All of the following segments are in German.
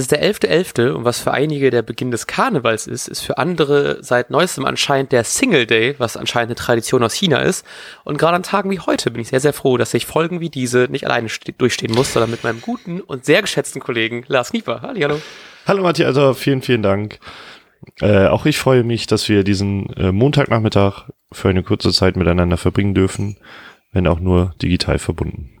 Es ist der 11.11. .11. und was für einige der Beginn des Karnevals ist, ist für andere seit neuestem anscheinend der Single Day, was anscheinend eine Tradition aus China ist. Und gerade an Tagen wie heute bin ich sehr, sehr froh, dass ich Folgen wie diese nicht alleine durchstehen muss, sondern mit meinem guten und sehr geschätzten Kollegen Lars Knieper. Hallo. Hallo Matthias, also vielen, vielen Dank. Äh, auch ich freue mich, dass wir diesen äh, Montagnachmittag für eine kurze Zeit miteinander verbringen dürfen, wenn auch nur digital verbunden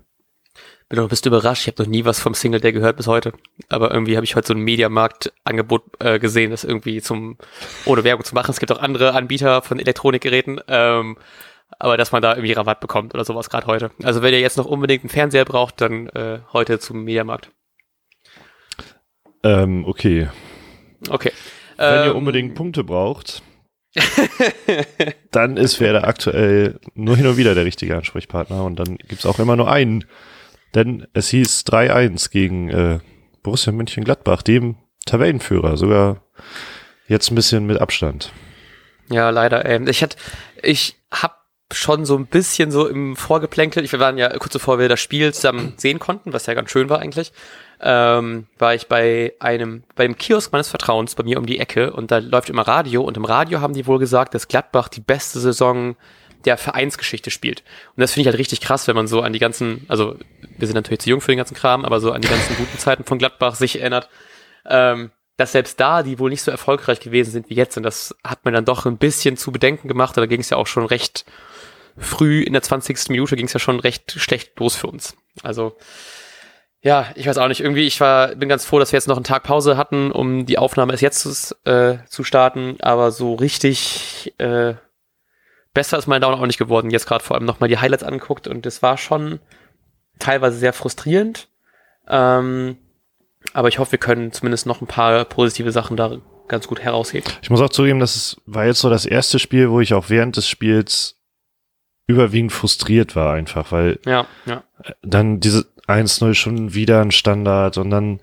bin doch bist du überrascht. Ich habe noch nie was vom Single Day gehört bis heute. Aber irgendwie habe ich heute so ein Mediamarkt-Angebot äh, gesehen, das irgendwie zum, ohne Werbung zu machen. Es gibt auch andere Anbieter von Elektronikgeräten. Ähm, aber dass man da irgendwie Rabatt bekommt oder sowas gerade heute. Also wenn ihr jetzt noch unbedingt einen Fernseher braucht, dann äh, heute zum Mediamarkt. Ähm, okay. Okay. Wenn ähm, ihr unbedingt Punkte braucht, dann ist Werder aktuell nur hin und wieder der richtige Ansprechpartner und dann gibt's auch immer nur einen denn es hieß 3-1 gegen äh, Borussia Mönchengladbach, dem Tabellenführer, sogar jetzt ein bisschen mit Abstand. Ja, leider. Ähm, ich hatte, ich hab schon so ein bisschen so im Vorgeplänkel, wir waren ja kurz bevor wir das Spiel zusammen sehen konnten, was ja ganz schön war eigentlich, ähm, war ich bei einem, beim Kiosk meines Vertrauens bei mir um die Ecke und da läuft immer Radio und im Radio haben die wohl gesagt, dass Gladbach die beste Saison der Vereinsgeschichte spielt. Und das finde ich halt richtig krass, wenn man so an die ganzen, also wir sind natürlich zu jung für den ganzen Kram, aber so an die ganzen guten Zeiten von Gladbach sich erinnert, ähm, dass selbst da die wohl nicht so erfolgreich gewesen sind wie jetzt. Und das hat mir dann doch ein bisschen zu bedenken gemacht. Da ging es ja auch schon recht früh in der 20. Minute ging es ja schon recht schlecht los für uns. Also ja, ich weiß auch nicht. Irgendwie, ich war, bin ganz froh, dass wir jetzt noch einen Tag Pause hatten, um die Aufnahme erst jetzt äh, zu starten. Aber so richtig äh, besser ist mein Down auch nicht geworden. Jetzt gerade vor allem nochmal die Highlights anguckt und das war schon teilweise sehr frustrierend. Ähm, aber ich hoffe, wir können zumindest noch ein paar positive Sachen da ganz gut herausheben. Ich muss auch zugeben, dass es war jetzt so das erste Spiel, wo ich auch während des Spiels überwiegend frustriert war einfach, weil ja, ja. dann diese 1-0 schon wieder ein Standard und dann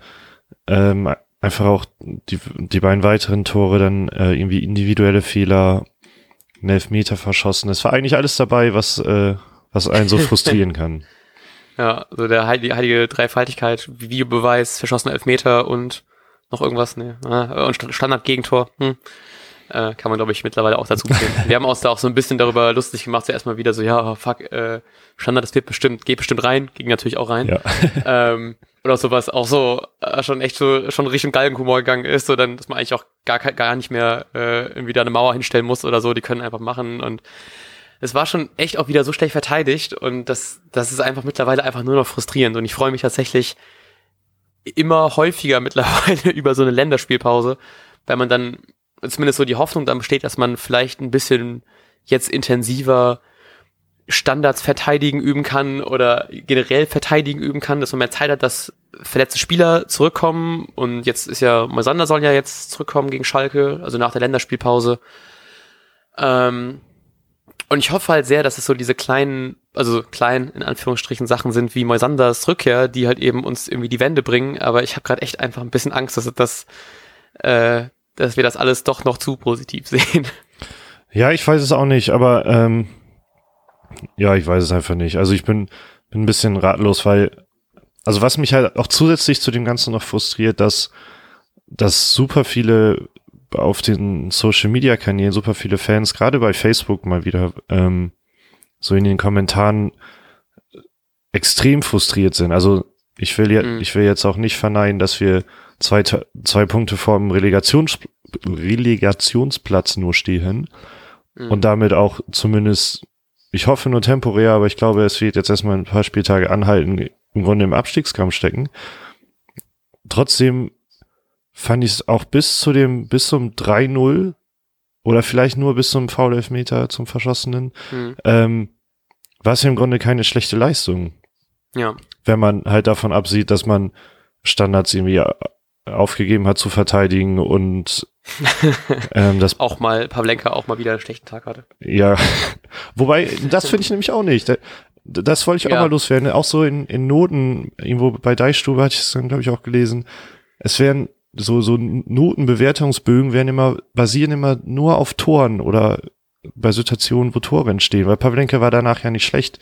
ähm, einfach auch die, die beiden weiteren Tore dann äh, irgendwie individuelle Fehler einen Elfmeter verschossen. Es war eigentlich alles dabei, was, äh, was einen so frustrieren kann. Ja, so der heilige, heilige Dreifaltigkeit, Videobeweis, verschossene Elfmeter und noch irgendwas, ne? Und Standard-Gegentor. Hm. Äh, kann man, glaube ich, mittlerweile auch dazu zählen. Wir haben uns da auch so ein bisschen darüber lustig gemacht, so erstmal wieder so, ja, oh, fuck, äh, Standard, das wird bestimmt, geht bestimmt rein, ging natürlich auch rein. Ja. ähm, oder sowas auch so äh, schon echt so schon Richtung Galgenhumor gegangen ist, so dann, dass man eigentlich auch gar, gar nicht mehr äh, irgendwie da eine Mauer hinstellen muss oder so, die können einfach machen und es war schon echt auch wieder so schlecht verteidigt und das, das ist einfach mittlerweile einfach nur noch frustrierend und ich freue mich tatsächlich immer häufiger mittlerweile über so eine Länderspielpause, weil man dann zumindest so die Hoffnung dann besteht, dass man vielleicht ein bisschen jetzt intensiver Standards verteidigen üben kann oder generell verteidigen üben kann, dass man mehr Zeit hat, dass verletzte Spieler zurückkommen und jetzt ist ja, Moisander soll ja jetzt zurückkommen gegen Schalke, also nach der Länderspielpause. Ähm, und ich hoffe halt sehr, dass es so diese kleinen, also kleinen, in Anführungsstrichen, Sachen sind wie Moisanders Rückkehr, die halt eben uns irgendwie die Wende bringen, aber ich habe gerade echt einfach ein bisschen Angst, dass das, äh, dass wir das alles doch noch zu positiv sehen. Ja, ich weiß es auch nicht, aber ähm, ja, ich weiß es einfach nicht. Also ich bin, bin ein bisschen ratlos, weil, also was mich halt auch zusätzlich zu dem Ganzen noch frustriert, dass, dass super viele auf den Social Media Kanälen, super viele Fans, gerade bei Facebook mal wieder, ähm, so in den Kommentaren extrem frustriert sind. Also ich will ja, mhm. ich will jetzt auch nicht verneinen, dass wir zwei, zwei Punkte vor dem Relegations, Relegationsplatz nur stehen mhm. und damit auch zumindest, ich hoffe nur temporär, aber ich glaube, es wird jetzt erstmal ein paar Spieltage anhalten, im Grunde im Abstiegskampf stecken. Trotzdem fand ich es auch bis zu dem, bis zum 3-0 oder vielleicht nur bis zum Foul-Elfmeter zum Verschossenen, mhm. ähm, war es ja im Grunde keine schlechte Leistung. Ja. Wenn man halt davon absieht, dass man Standards irgendwie aufgegeben hat zu verteidigen und ähm, das auch mal Pavlenka auch mal wieder einen schlechten Tag hatte. Ja, wobei das finde ich nämlich auch nicht. Das wollte ich ja. auch mal loswerden. Auch so in, in Noten, irgendwo bei Deichstube hatte ich es dann, glaube ich, auch gelesen. Es werden so, so Notenbewertungsbögen werden immer, basieren immer nur auf Toren oder bei Situationen, wo Tore entstehen, weil Pavlenka war danach ja nicht schlecht.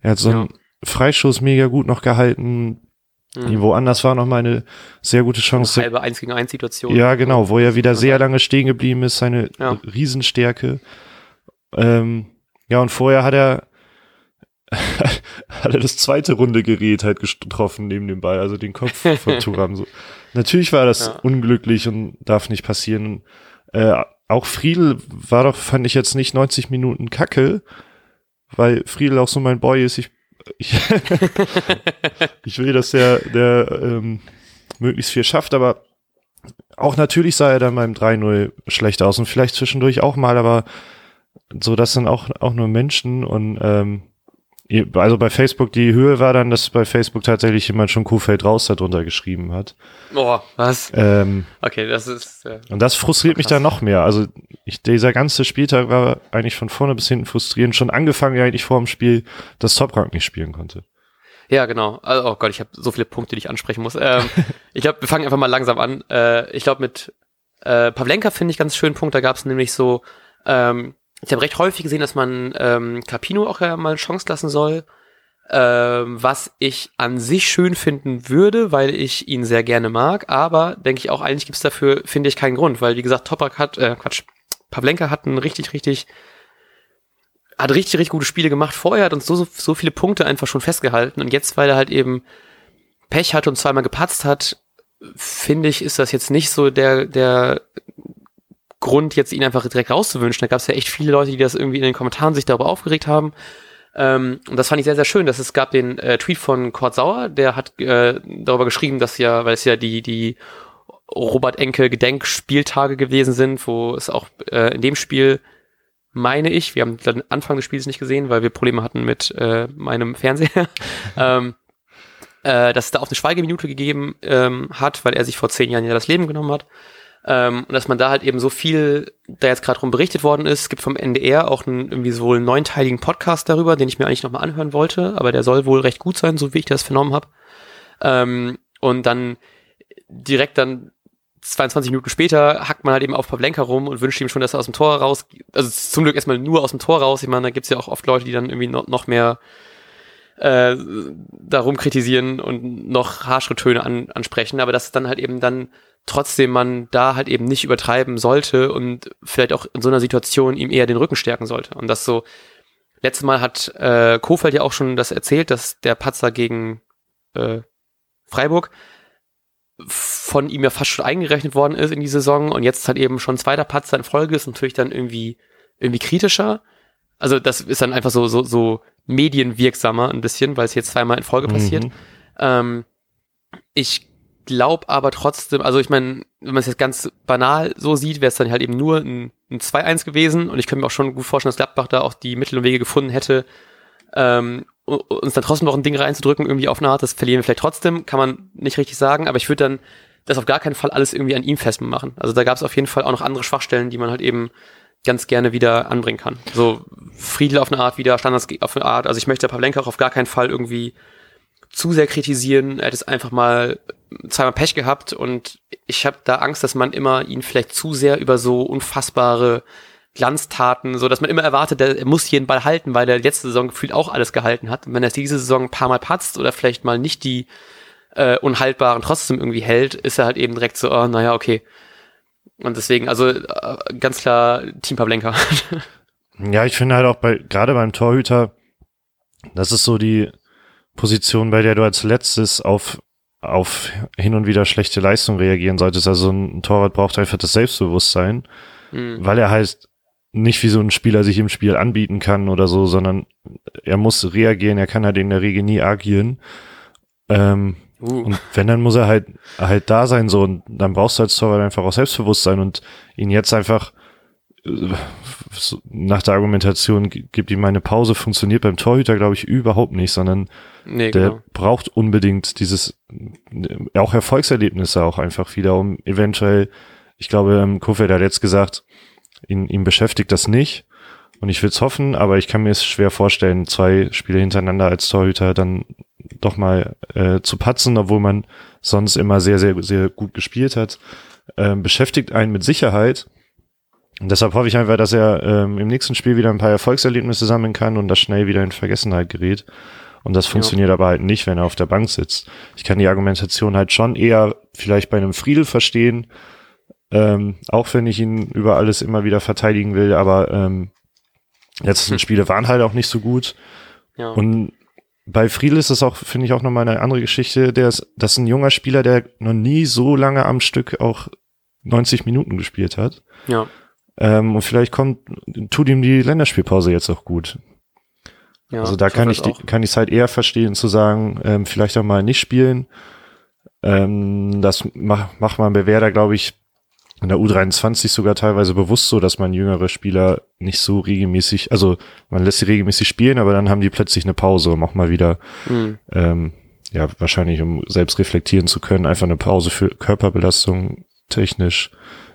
Er hat so ja. einen Freischuss mega gut noch gehalten, Mhm. Woanders war noch mal eine sehr gute Chance. Eine halbe 1 gegen 1 Situation. Ja, genau, wo er wieder sehr lange stehen geblieben ist, seine ja. Riesenstärke. Ähm, ja, und vorher hat er hat er das zweite Runde Gerät halt getroffen neben dem Ball, also den Kopf von Turam. So. Natürlich war das ja. unglücklich und darf nicht passieren. Äh, auch Friedel war doch, fand ich jetzt nicht 90 Minuten Kacke, weil Friedel auch so mein Boy ist. Ich, ich, ich will, dass der, der ähm, möglichst viel schafft, aber auch natürlich sah er dann beim 3-0 schlecht aus und vielleicht zwischendurch auch mal, aber so, das sind auch, auch nur Menschen und ähm, also bei Facebook, die Höhe war dann, dass bei Facebook tatsächlich jemand schon Kuhfeld raus darunter geschrieben hat. Boah, was? Ähm, okay, das ist. Äh, und das frustriert mich dann noch mehr. Also ich, dieser ganze Spieltag war eigentlich von vorne bis hinten frustrierend. Schon angefangen eigentlich vor dem Spiel, dass Toprank nicht spielen konnte. Ja, genau. Also, oh Gott, ich habe so viele Punkte, die ich ansprechen muss. Ähm, ich glaube, wir fangen einfach mal langsam an. Äh, ich glaube, mit äh, Pavlenka finde ich ganz schönen Punkt. Da gab es nämlich so, ähm, ich habe recht häufig gesehen, dass man ähm, Capino auch ja mal eine Chance lassen soll. Ähm, was ich an sich schön finden würde, weil ich ihn sehr gerne mag, aber denke ich auch, eigentlich gibt's dafür, finde ich, keinen Grund, weil wie gesagt, Topak hat, äh, Quatsch, Pavlenka hat einen richtig, richtig, hat richtig, richtig gute Spiele gemacht vorher, hat uns so, so, so viele Punkte einfach schon festgehalten und jetzt, weil er halt eben Pech hat und zweimal gepatzt hat, finde ich, ist das jetzt nicht so der, der Grund, jetzt ihn einfach direkt rauszuwünschen. Da gab es ja echt viele Leute, die das irgendwie in den Kommentaren sich darüber aufgeregt haben. Ähm, und das fand ich sehr, sehr schön, dass es gab den äh, Tweet von Kurt Sauer, der hat äh, darüber geschrieben, dass ja, weil es ja die, die Robert Enke Gedenkspieltage gewesen sind, wo es auch äh, in dem Spiel, meine ich, wir haben den Anfang des Spiels nicht gesehen, weil wir Probleme hatten mit äh, meinem Fernseher, ähm, äh, dass es da auch eine Schweigeminute gegeben ähm, hat, weil er sich vor zehn Jahren ja das Leben genommen hat. Ähm, und dass man da halt eben so viel, da jetzt gerade drum berichtet worden ist, es gibt vom NDR auch einen irgendwie so einen neunteiligen Podcast darüber, den ich mir eigentlich nochmal anhören wollte, aber der soll wohl recht gut sein, so wie ich das vernommen habe. Ähm, und dann direkt dann 22 Minuten später hackt man halt eben auf Pavlenka rum und wünscht ihm schon, dass er aus dem Tor raus, also zum Glück erstmal nur aus dem Tor raus. Ich meine, da gibt's ja auch oft Leute, die dann irgendwie noch, noch mehr äh, darum kritisieren und noch harschere Töne an, ansprechen, aber dass dann halt eben dann trotzdem man da halt eben nicht übertreiben sollte und vielleicht auch in so einer Situation ihm eher den Rücken stärken sollte. Und das so, letztes Mal hat äh, Kofeld ja auch schon das erzählt, dass der Patzer gegen äh, Freiburg von ihm ja fast schon eingerechnet worden ist in die Saison und jetzt halt eben schon zweiter Patzer in Folge ist natürlich dann irgendwie irgendwie kritischer. Also das ist dann einfach so so so medienwirksamer ein bisschen, weil es jetzt zweimal in Folge passiert. Mhm. Ähm, ich glaube aber trotzdem, also ich meine, wenn man es jetzt ganz banal so sieht, wäre es dann halt eben nur ein, ein 2-1 gewesen und ich könnte mir auch schon gut vorstellen, dass Gladbach da auch die Mittel und Wege gefunden hätte, ähm, uns dann trotzdem noch ein Ding reinzudrücken, irgendwie auf eine Art, das verlieren wir vielleicht trotzdem, kann man nicht richtig sagen, aber ich würde dann das auf gar keinen Fall alles irgendwie an ihm festmachen. Also da gab es auf jeden Fall auch noch andere Schwachstellen, die man halt eben ganz gerne wieder anbringen kann. So Friedel auf eine Art wieder, Standards auf eine Art. Also ich möchte Pavlenka auch auf gar keinen Fall irgendwie zu sehr kritisieren. Er hat es einfach mal zweimal Pech gehabt und ich habe da Angst, dass man immer ihn vielleicht zu sehr über so unfassbare Glanztaten, so dass man immer erwartet, er muss jeden Ball halten, weil er letzte Saison gefühlt auch alles gehalten hat. Und wenn er diese Saison ein paar Mal patzt oder vielleicht mal nicht die äh, unhaltbaren trotzdem irgendwie hält, ist er halt eben direkt so, oh, naja, okay. Und deswegen, also äh, ganz klar Team Pavlenka. ja, ich finde halt auch bei, gerade beim Torhüter, das ist so die Position, bei der du als letztes auf auf hin und wieder schlechte Leistung reagieren solltest. Also ein Torwart braucht einfach das Selbstbewusstsein, mhm. weil er halt nicht wie so ein Spieler sich im Spiel anbieten kann oder so, sondern er muss reagieren, er kann halt in der Regel nie agieren. Ähm, uh. Und wenn, dann muss er halt halt da sein so und dann brauchst du als Torwart einfach auch Selbstbewusstsein und ihn jetzt einfach nach der Argumentation gibt ihm eine Pause, funktioniert beim Torhüter, glaube ich, überhaupt nicht, sondern nee, der genau. braucht unbedingt dieses, auch Erfolgserlebnisse auch einfach wieder, um eventuell, ich glaube, ähm, Kofeld hat jetzt gesagt, ihn, ihn beschäftigt das nicht. Und ich will es hoffen, aber ich kann mir es schwer vorstellen, zwei Spiele hintereinander als Torhüter dann doch mal äh, zu patzen, obwohl man sonst immer sehr, sehr, sehr gut gespielt hat. Ähm, beschäftigt einen mit Sicherheit, und deshalb hoffe ich einfach, dass er ähm, im nächsten Spiel wieder ein paar Erfolgserlebnisse sammeln kann und das schnell wieder in Vergessenheit gerät. Und das funktioniert ja. aber halt nicht, wenn er auf der Bank sitzt. Ich kann die Argumentation halt schon eher vielleicht bei einem Friedel verstehen, ähm, auch wenn ich ihn über alles immer wieder verteidigen will, aber ähm, letzten hm. Spiele waren halt auch nicht so gut. Ja. Und bei Friedel ist es auch, finde ich, auch nochmal eine andere Geschichte. Der ist, das ist ein junger Spieler, der noch nie so lange am Stück auch 90 Minuten gespielt hat. Ja. Ähm, und vielleicht kommt, tut ihm die Länderspielpause jetzt auch gut. Ja, also da kann ich, die, kann ich es halt eher verstehen zu sagen, ähm, vielleicht auch mal nicht spielen. Ähm, das macht, macht man bei Werder, glaube ich, in der U23 sogar teilweise bewusst so, dass man jüngere Spieler nicht so regelmäßig, also man lässt sie regelmäßig spielen, aber dann haben die plötzlich eine Pause, um auch mal wieder, mhm. ähm, ja, wahrscheinlich um selbst reflektieren zu können, einfach eine Pause für Körperbelastung technisch,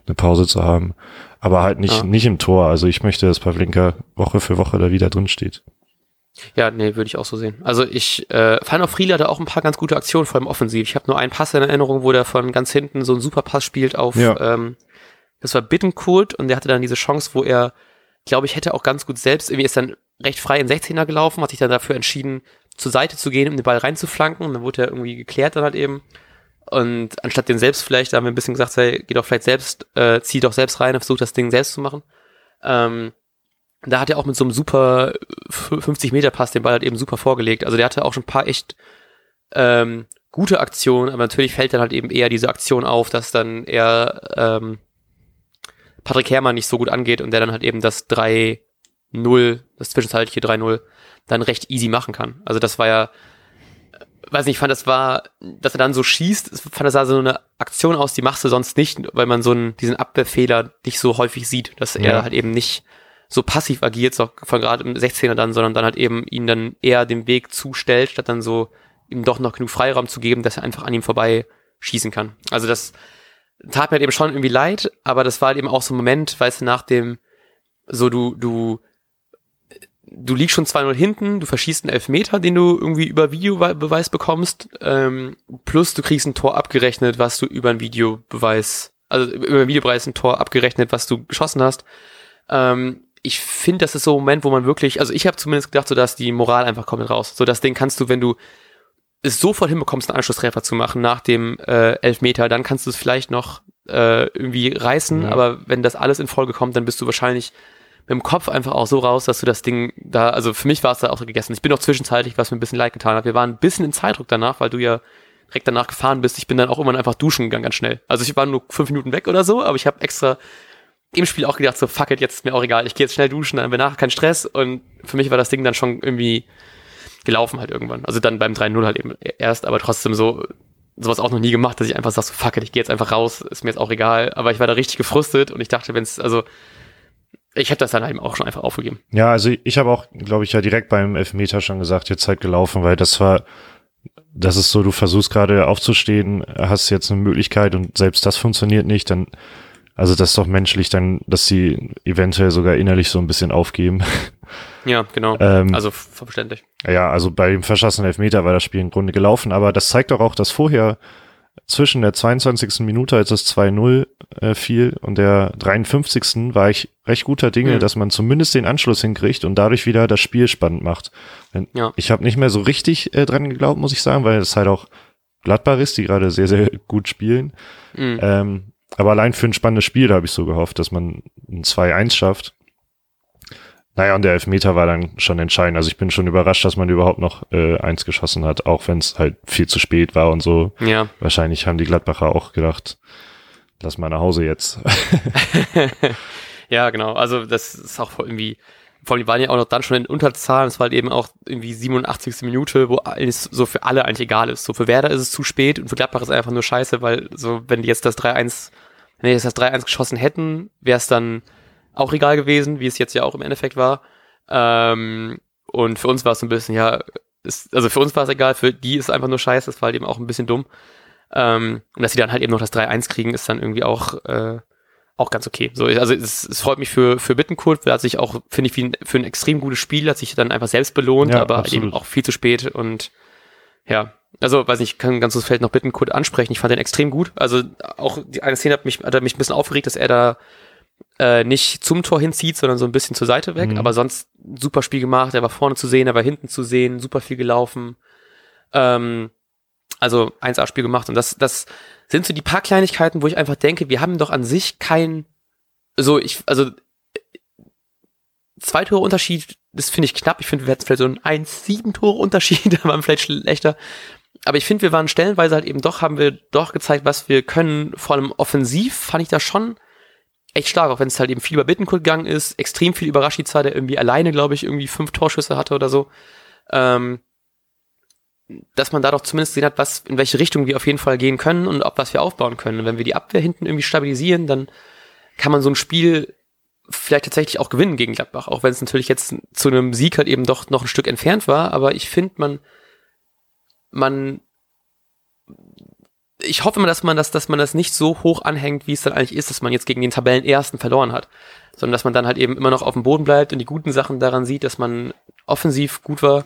eine Pause zu haben, aber halt nicht, ja. nicht im Tor. Also ich möchte, dass Pavlenka Woche für Woche da wieder drin steht. Ja, nee, würde ich auch so sehen. Also ich äh, fand auch Friedel hatte auch ein paar ganz gute Aktionen, vor allem offensiv. Ich habe nur einen Pass in Erinnerung, wo der von ganz hinten so einen super Pass spielt auf, ja. ähm, das war Bittenkurt und der hatte dann diese Chance, wo er, glaube ich, hätte auch ganz gut selbst, irgendwie ist dann recht frei in 16er gelaufen, hat sich dann dafür entschieden, zur Seite zu gehen, um den Ball reinzuflanken und dann wurde er irgendwie geklärt dann halt eben. Und anstatt den selbst vielleicht, da haben wir ein bisschen gesagt, hey, geh doch vielleicht selbst, äh, zieh doch selbst rein und versuch das Ding selbst zu machen. Ähm, da hat er auch mit so einem super 50 Meter Pass den Ball halt eben super vorgelegt. Also der hatte auch schon ein paar echt ähm, gute Aktionen, aber natürlich fällt dann halt eben eher diese Aktion auf, dass dann eher ähm, Patrick Herrmann nicht so gut angeht und der dann halt eben das 3-0, das zwischenzeitliche 3-0 dann recht easy machen kann. Also das war ja, weiß nicht, ich fand das war, dass er dann so schießt, fand das sah so eine Aktion aus, die machst du sonst nicht, weil man so einen, diesen Abwehrfehler nicht so häufig sieht, dass er ja. halt eben nicht so passiv agiert, so von gerade im 16er dann, sondern dann halt eben ihn dann eher den Weg zustellt, statt dann so ihm doch noch genug Freiraum zu geben, dass er einfach an ihm vorbei schießen kann. Also das tat mir halt eben schon irgendwie leid, aber das war halt eben auch so ein Moment, weißt du, nach dem, so du, du, du liegst schon 2-0 hinten, du verschießt einen Elfmeter, den du irgendwie über Videobeweis bekommst, ähm, plus du kriegst ein Tor abgerechnet, was du über einen Videobeweis, also über einen Videobeweis ein Tor abgerechnet, was du geschossen hast. Ähm, ich finde, das ist so ein Moment, wo man wirklich, also ich habe zumindest gedacht, so dass die Moral einfach kommt raus. So das Ding kannst du, wenn du es sofort hinbekommst, einen Anschlusstreffer zu machen nach dem äh, Elfmeter, dann kannst du es vielleicht noch äh, irgendwie reißen, ja. aber wenn das alles in Folge kommt, dann bist du wahrscheinlich mit dem Kopf einfach auch so raus, dass du das Ding da, also für mich war es da auch so gegessen. Ich bin auch zwischenzeitlich, was mir ein bisschen leid getan hat. Wir waren ein bisschen in Zeitdruck danach, weil du ja direkt danach gefahren bist. Ich bin dann auch immer einfach duschen gegangen, ganz schnell. Also ich war nur fünf Minuten weg oder so, aber ich habe extra im Spiel auch gedacht, so fuck it, jetzt ist mir auch egal, ich gehe jetzt schnell duschen, dann haben wir nachher keinen Stress und für mich war das Ding dann schon irgendwie gelaufen halt irgendwann. Also dann beim 3-0 halt eben erst, aber trotzdem so sowas auch noch nie gemacht, dass ich einfach sag so fuck it, ich gehe jetzt einfach raus, ist mir jetzt auch egal, aber ich war da richtig gefrustet und ich dachte, wenn es also ich habe das dann eben auch schon einfach aufgegeben. Ja, also ich habe auch, glaube ich, ja direkt beim Elfmeter schon gesagt, jetzt halt gelaufen, weil das war, das ist so, du versuchst gerade aufzustehen, hast jetzt eine Möglichkeit und selbst das funktioniert nicht, dann also das ist doch menschlich dann, dass sie eventuell sogar innerlich so ein bisschen aufgeben. Ja, genau. ähm, also verständlich. Ja, also bei dem verschossenen Elfmeter war das Spiel im Grunde gelaufen, aber das zeigt doch auch, dass vorher zwischen der 22. Minute, als es 2-0 äh, fiel, und der 53. war ich recht guter Dinge, mhm. dass man zumindest den Anschluss hinkriegt und dadurch wieder das Spiel spannend macht. Ja. Ich habe nicht mehr so richtig äh, dran geglaubt, muss ich sagen, weil es halt auch Gladbach ist, die gerade sehr, sehr gut spielen. Mhm. Ähm, aber allein für ein spannendes Spiel habe ich so gehofft, dass man ein 2-1 schafft. Naja, und der Elfmeter war dann schon entscheidend. Also ich bin schon überrascht, dass man überhaupt noch äh, eins geschossen hat, auch wenn es halt viel zu spät war und so. Ja. Wahrscheinlich haben die Gladbacher auch gedacht, lass mal nach Hause jetzt. ja, genau. Also das ist auch irgendwie, vor allem waren ja auch noch dann schon in Unterzahl. Es war halt eben auch irgendwie 87. Minute, wo alles so für alle eigentlich egal ist. So für Werder ist es zu spät und für Gladbach ist es einfach nur scheiße, weil so, wenn die jetzt das 3-1, wenn die jetzt das 3-1 geschossen hätten, wäre es dann auch egal gewesen, wie es jetzt ja auch im Endeffekt war. Ähm, und für uns war es so ein bisschen, ja, ist, also für uns war es egal, für die ist es einfach nur scheiße, das war halt eben auch ein bisschen dumm. Ähm, und dass sie dann halt eben noch das 3-1 kriegen, ist dann irgendwie auch, äh, auch ganz okay. So, also es, es freut mich für, für Bittenkurt, der hat sich auch, finde ich, wie ein, für ein extrem gutes Spiel, hat sich dann einfach selbst belohnt, ja, aber absolut. eben auch viel zu spät und ja, also weiß nicht, ich kann ganz so Feld noch Bittenkurt ansprechen. Ich fand den extrem gut. Also auch die eine Szene hat mich, hat mich ein bisschen aufgeregt, dass er da äh, nicht zum Tor hinzieht, sondern so ein bisschen zur Seite weg. Mhm. Aber sonst super Spiel gemacht. Er war vorne zu sehen, er war hinten zu sehen, super viel gelaufen. Ähm, also 1A-Spiel gemacht. Und das, das sind so die paar Kleinigkeiten, wo ich einfach denke, wir haben doch an sich kein, so ich, also zwei Tore Unterschied, das finde ich knapp. Ich finde, wir hätten vielleicht so einen 1-7 Tore Unterschied, da waren vielleicht schlechter. Aber ich finde, wir waren stellenweise halt eben doch, haben wir doch gezeigt, was wir können. Vor allem offensiv fand ich das schon echt stark, auch wenn es halt eben viel über Bittenkurt gegangen ist, extrem viel über Rashica, der irgendwie alleine, glaube ich, irgendwie fünf Torschüsse hatte oder so. Ähm, dass man da doch zumindest gesehen hat, was, in welche Richtung wir auf jeden Fall gehen können und ob was wir aufbauen können. Und wenn wir die Abwehr hinten irgendwie stabilisieren, dann kann man so ein Spiel vielleicht tatsächlich auch gewinnen gegen Gladbach, auch wenn es natürlich jetzt zu einem Sieg halt eben doch noch ein Stück entfernt war, aber ich finde, man, man, ich hoffe mal, dass man das, dass man das nicht so hoch anhängt, wie es dann eigentlich ist, dass man jetzt gegen den Tabellenersten verloren hat, sondern dass man dann halt eben immer noch auf dem Boden bleibt und die guten Sachen daran sieht, dass man offensiv gut war.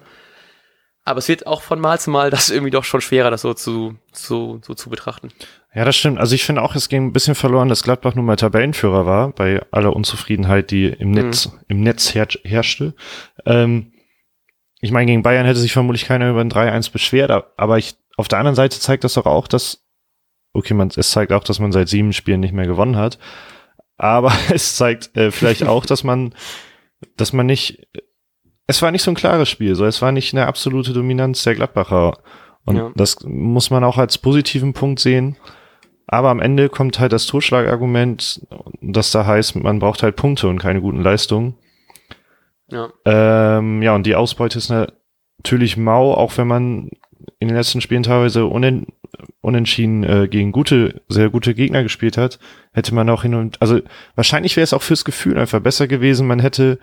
Aber es wird auch von Mal zu Mal das irgendwie doch schon schwerer, das so zu, so, so zu betrachten. Ja, das stimmt. Also ich finde auch, es ging ein bisschen verloren, dass Gladbach nun mal Tabellenführer war, bei aller Unzufriedenheit, die im Netz, im Netz her herrschte. Ähm, ich meine, gegen Bayern hätte sich vermutlich keiner über ein 3-1 beschwert, aber ich, auf der anderen Seite zeigt das doch auch, dass, okay, man, es zeigt auch, dass man seit sieben Spielen nicht mehr gewonnen hat. Aber es zeigt äh, vielleicht auch, dass man, dass man nicht, es war nicht so ein klares Spiel, so es war nicht eine absolute Dominanz der Gladbacher. Und Ja. das muss man auch als positiven Punkt sehen. Aber am Ende kommt halt das Totschlagargument, dass da heißt, man braucht halt Punkte und keine guten Leistungen. Ja. Ähm, ja, und die Ausbeute ist natürlich mau, auch wenn man in den letzten Spielen teilweise unen unentschieden äh, gegen gute, sehr gute Gegner gespielt hat, hätte man auch hin und, also wahrscheinlich wäre es auch fürs Gefühl einfach besser gewesen, man hätte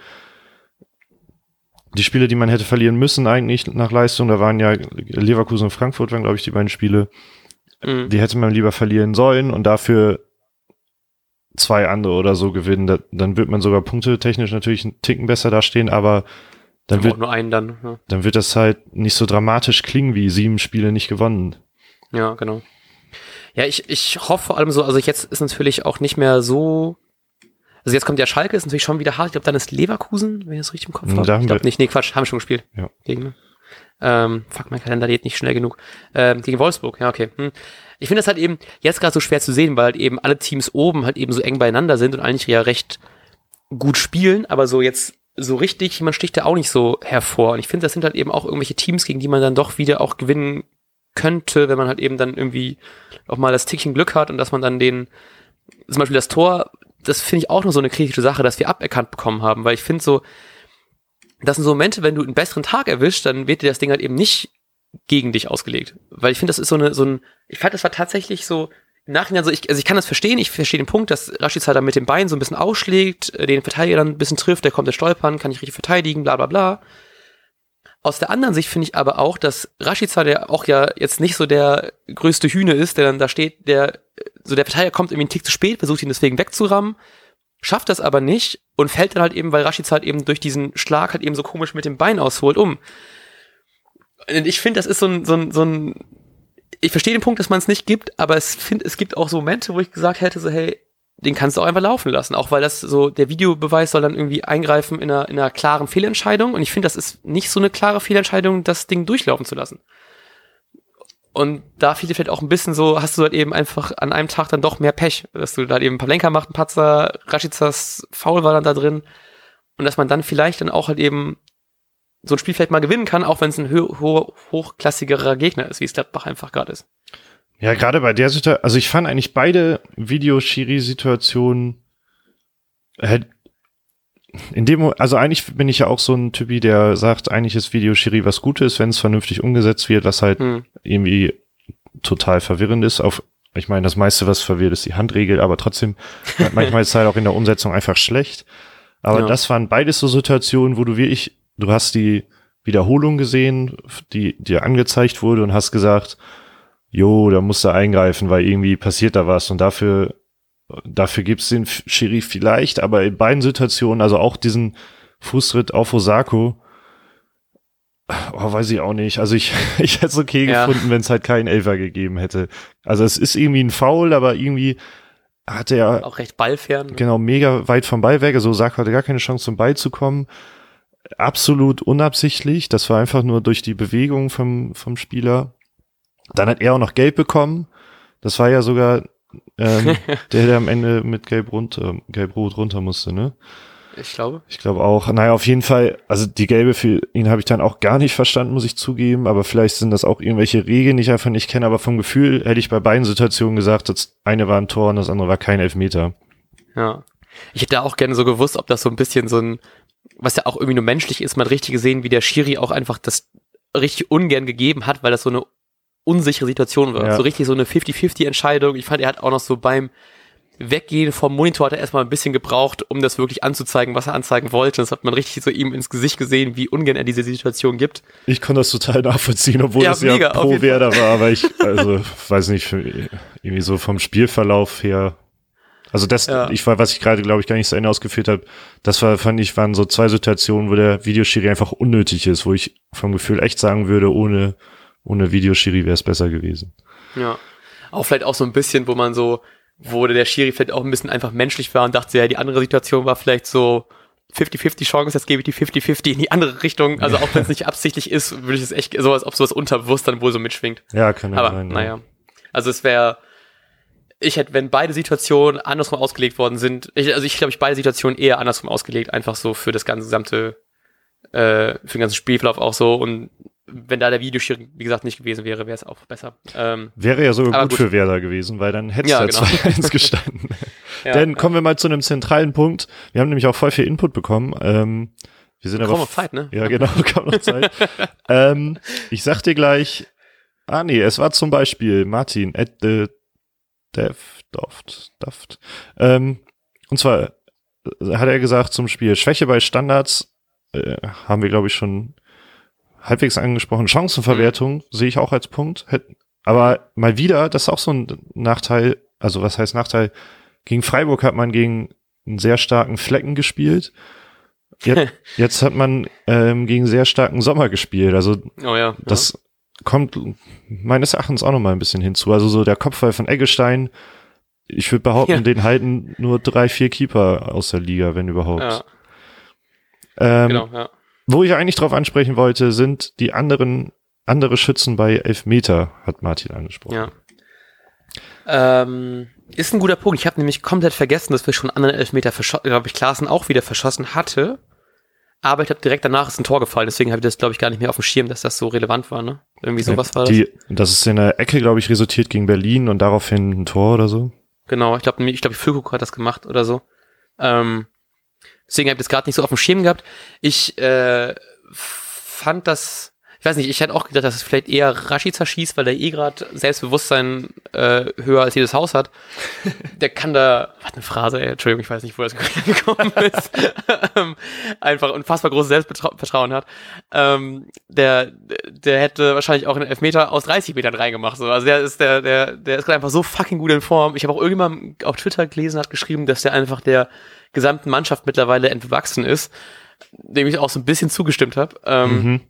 die Spiele, die man hätte verlieren müssen, eigentlich nach Leistung, da waren ja Leverkusen und Frankfurt waren, glaube ich, die beiden Spiele, Mhm. die hätte man lieber verlieren sollen und dafür zwei andere oder so gewinnen. Da, dann wird man sogar punktetechnisch natürlich einen Ticken besser dastehen, aber dann wird, auch nur einen dann. Ja. dann wird das halt nicht so dramatisch klingen wie sieben Spiele nicht gewonnen. Ja, genau. Ja, ich, ich hoffe vor allem so, also jetzt ist natürlich auch nicht mehr so. Also jetzt kommt ja Schalke, ist natürlich schon wieder hart. Ich glaube, dann ist Leverkusen, wenn ich das richtig im Kopf Mhm, habe. da Ich glaube nicht, nee, Quatsch, haben wir schon gespielt. Ja. Gegen, ne? ähm, fuck, mein Kalender geht nicht schnell genug. Ähm, gegen Wolfsburg, ja, okay. Hm. Ich finde das halt eben jetzt gerade so schwer zu sehen, weil halt eben alle Teams oben halt eben so eng beieinander sind und eigentlich ja recht gut spielen, aber so jetzt so richtig, man sticht da auch nicht so hervor. Und ich finde, das sind halt eben auch irgendwelche Teams, gegen die man dann doch wieder auch gewinnen könnte, wenn man halt eben dann irgendwie auch mal das Tickchen Glück hat und dass man dann den, zum Beispiel das Tor, das finde ich auch noch so eine kritische Sache, dass wir aberkannt bekommen haben, weil ich finde so, das sind so Momente, wenn du einen besseren Tag erwischt, dann wird dir das Ding halt eben nicht gegen dich ausgelegt. Weil ich finde, das ist so eine, so ein, ich fand, das war tatsächlich so, im Nachhinein so, ich, also ich kann das verstehen, ich verstehe den Punkt, dass Rashica da mit dem Bein so ein bisschen ausschlägt, äh, den Verteidiger dann ein bisschen trifft, der kommt ins Stolpern, kann nicht richtig verteidigen, bla bla bla. Aus der anderen Sicht finde ich aber auch, dass Rashica, der auch ja jetzt nicht so der größte Hühne ist, der dann da steht, der, so der Verteidiger kommt irgendwie einen Tick zu spät, versucht ihn deswegen wegzurammen, schafft das aber nicht und fällt dann halt eben, weil Rashica halt eben durch diesen Schlag halt eben so komisch mit dem Bein ausholt, um. Und ich finde, das ist so ein, so ein, so ein, ich verstehe den Punkt, dass man es nicht gibt, aber es finde, es gibt auch so Momente, wo ich gesagt hätte, so, hey, den kannst du auch einfach laufen lassen, auch weil das so, der Videobeweis soll dann irgendwie eingreifen in einer, in einer klaren Fehlentscheidung und ich finde, das ist nicht so eine klare Fehlentscheidung, das Ding durchlaufen zu lassen. Und da fiel dir vielleicht auch ein bisschen so, hast du halt eben einfach an einem Tag dann doch mehr Pech, dass du da eben Palenka macht, einen Patzer, Raschicas Foul war dann da drin und dass man dann vielleicht dann auch halt eben so ein Spiel vielleicht mal gewinnen kann, auch wenn es ein ho hochklassigerer Gegner ist, wie es Gladbach einfach gerade ist. Ja, gerade bei der Situation, also ich fand eigentlich beide Videoschiri-Situationen halt in dem, also eigentlich bin ich ja auch so ein Typi, der sagt, eigentlich ist Videoschiri was Gutes, wenn es vernünftig umgesetzt wird, was halt Hm. irgendwie total verwirrend ist. Auf, ich meine, das meiste, was verwirrt, ist die Handregel, aber trotzdem, manchmal ist es halt auch in der Umsetzung einfach schlecht. Aber Ja. das waren beides so Situationen, wo du wirklich, du hast die Wiederholung gesehen, die dir angezeigt wurde und hast gesagt, jo, da musst du eingreifen, weil irgendwie passiert da was und dafür, dafür gibt's den Schiri vielleicht, aber in beiden Situationen, also auch diesen Fußtritt auf Osako, oh, weiß ich auch nicht. Also ich, ich hätte es okay Ja. gefunden, wenn es halt keinen Elfer gegeben hätte. Also es ist irgendwie ein Foul, aber irgendwie, hatte er Auch recht ballfern. genau mega weit vom Ball weg. Also Osaka hatte gar keine Chance zum Ball zu kommen. Absolut unabsichtlich. Das war einfach nur durch die Bewegung vom, vom Spieler. Dann hat er auch noch Gelb bekommen. Das war ja sogar ähm, der, der am Ende mit Gelb runter, Gelb-Rot runter musste, ne? Ich glaube. Ich glaube auch. Naja, auf jeden Fall, also die gelbe für ihn habe ich dann auch gar nicht verstanden, muss ich zugeben, aber vielleicht sind das auch irgendwelche Regeln, die ich einfach nicht kenne, aber vom Gefühl hätte ich bei beiden Situationen gesagt, das eine war ein Tor und das andere war kein Elfmeter. Ja. Ich hätte auch gerne so gewusst, ob das so ein bisschen so ein, was ja auch irgendwie nur menschlich ist, man richtig gesehen, wie der Schiri auch einfach das richtig ungern gegeben hat, weil das so eine unsichere Situation war. Ja. So richtig so eine 50-50 Entscheidung. Ich fand, er hat auch noch so beim Weggehen vom Monitor hat er erstmal ein bisschen gebraucht, um das wirklich anzuzeigen, was er anzeigen wollte. Das hat man richtig so ihm ins Gesicht gesehen, wie ungern er diese Situation gibt. Ich konnte das total nachvollziehen, obwohl Ja, es ja mega, auf pro Werder war, aber ich, also, weiß nicht, irgendwie so vom Spielverlauf her. Also das, Ja. ich war, was ich gerade, glaube ich, gar nicht zu Ende ausgeführt habe, das war, fand ich, waren so zwei Situationen, wo der Videoschiri einfach unnötig ist, wo ich vom Gefühl echt sagen würde, ohne, ohne Videoschiri wäre es besser gewesen. Ja. Auch vielleicht auch so ein bisschen, wo man so, wo der Schiri vielleicht auch ein bisschen einfach menschlich war und dachte, ja, die andere Situation war vielleicht so 50-50 Chance, jetzt gebe ich die 50-50 in die andere Richtung. Also auch wenn es nicht absichtlich ist, würde ich es echt so, als ob sowas unterbewusst dann wohl so mitschwingt. Ja, kann ja Aber sein. ja. naja. Also es wäre, ich hätte, wenn beide Situationen andersrum ausgelegt worden sind, ich, also ich glaube, ich beide Situationen eher andersrum ausgelegt, einfach so für das ganze gesamte, äh, für den ganzen Spielverlauf auch so. Und wenn da der Videoschiri, wie gesagt, nicht gewesen wäre, wäre es auch besser. Ähm, Wäre ja sogar Aber gut, gut. für Werder gewesen, weil dann hätte es Ja, da genau. 2-1 gestanden. ja, Dann kommen wir mal zu einem zentralen Punkt. Wir haben nämlich auch voll viel Input bekommen. Ähm, wir sind aber Kaum noch Zeit, ne? Ja, genau, kaum noch Zeit. ähm, ich sag dir gleich, ah nee, es war zum Beispiel Martin at the Dev, Doft, Daft. Ähm, und zwar hat er gesagt zum Spiel Schwäche bei Standards, äh, haben wir glaube ich schon halbwegs angesprochen. Chancenverwertung sehe ich auch als Punkt. Aber mal wieder, das ist auch so ein Nachteil, also was heißt Nachteil? Gegen Freiburg hat man gegen einen sehr starken Flecken gespielt. Jetzt, jetzt hat man ähm, gegen sehr starken Sommer gespielt. Also Oh ja. das kommt meines Erachtens auch noch mal ein bisschen hinzu. Also so der Kopfball von Eggestein, ich würde behaupten, Ja. den halten nur drei, vier Keeper aus der Liga, wenn überhaupt. ja, ähm, genau, ja. Wo ich eigentlich drauf ansprechen wollte, sind die anderen, andere Schützen bei Elfmeter, hat Martin angesprochen. Ja. Ähm, ist ein guter Punkt. Ich habe nämlich komplett vergessen, dass wir schon einen anderen Elfmeter verschossen, glaube ich, Klaassen auch wieder verschossen hatte. Aber ich glaube, direkt danach ist ein Tor gefallen. Deswegen habe ich das, glaube ich, gar nicht mehr auf dem Schirm, dass das so relevant war. Ne? Irgendwie sowas war das. Die, das ist in der Ecke, glaube ich, resultiert gegen Berlin und daraufhin ein Tor oder so. Genau, ich glaube, ich glaube, Füllkrug hat das gemacht oder so. Ähm, deswegen habe ich das gerade nicht so auf dem Schirm gehabt. Ich äh, fand das, ich weiß nicht, ich hätte auch gedacht, dass es vielleicht eher Rashica schießt, weil der eh gerade Selbstbewusstsein äh, höher als jedes Haus hat. Der kann da, was eine Phrase, ey, Entschuldigung, ich weiß nicht, wo das gekommen ist. ähm, einfach unfassbar großes Selbstvertrauen hat. Ähm, der, der hätte wahrscheinlich auch einen Elfmeter aus 30 Metern reingemacht. So. Also der ist der, der, der ist gerade einfach so fucking gut in Form. Ich habe auch irgendjemand auf Twitter gelesen, hat geschrieben, dass der einfach der gesamten Mannschaft mittlerweile entwachsen ist, dem ich auch so ein bisschen zugestimmt habe. Ähm, Mhm.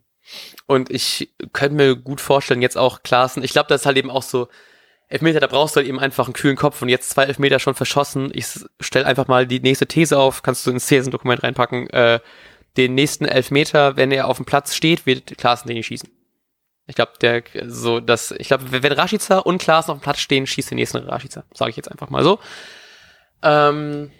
und ich könnte mir gut vorstellen, jetzt auch Klaassen, ich glaube, das ist halt eben auch so, Elfmeter, da brauchst du halt eben einfach einen kühlen Kopf und jetzt zwei Elfmeter schon verschossen. Ich stell einfach mal die nächste These auf, kannst du ins Thesendokument reinpacken. Äh, den nächsten Elfmeter, wenn er auf dem Platz steht, wird Klaassen den nicht schießen. Ich glaube, der so das, ich glaube, wenn Rashica und Klaassen auf dem Platz stehen, schießt den nächsten Rashica. Sage ich jetzt einfach mal so. Ähm,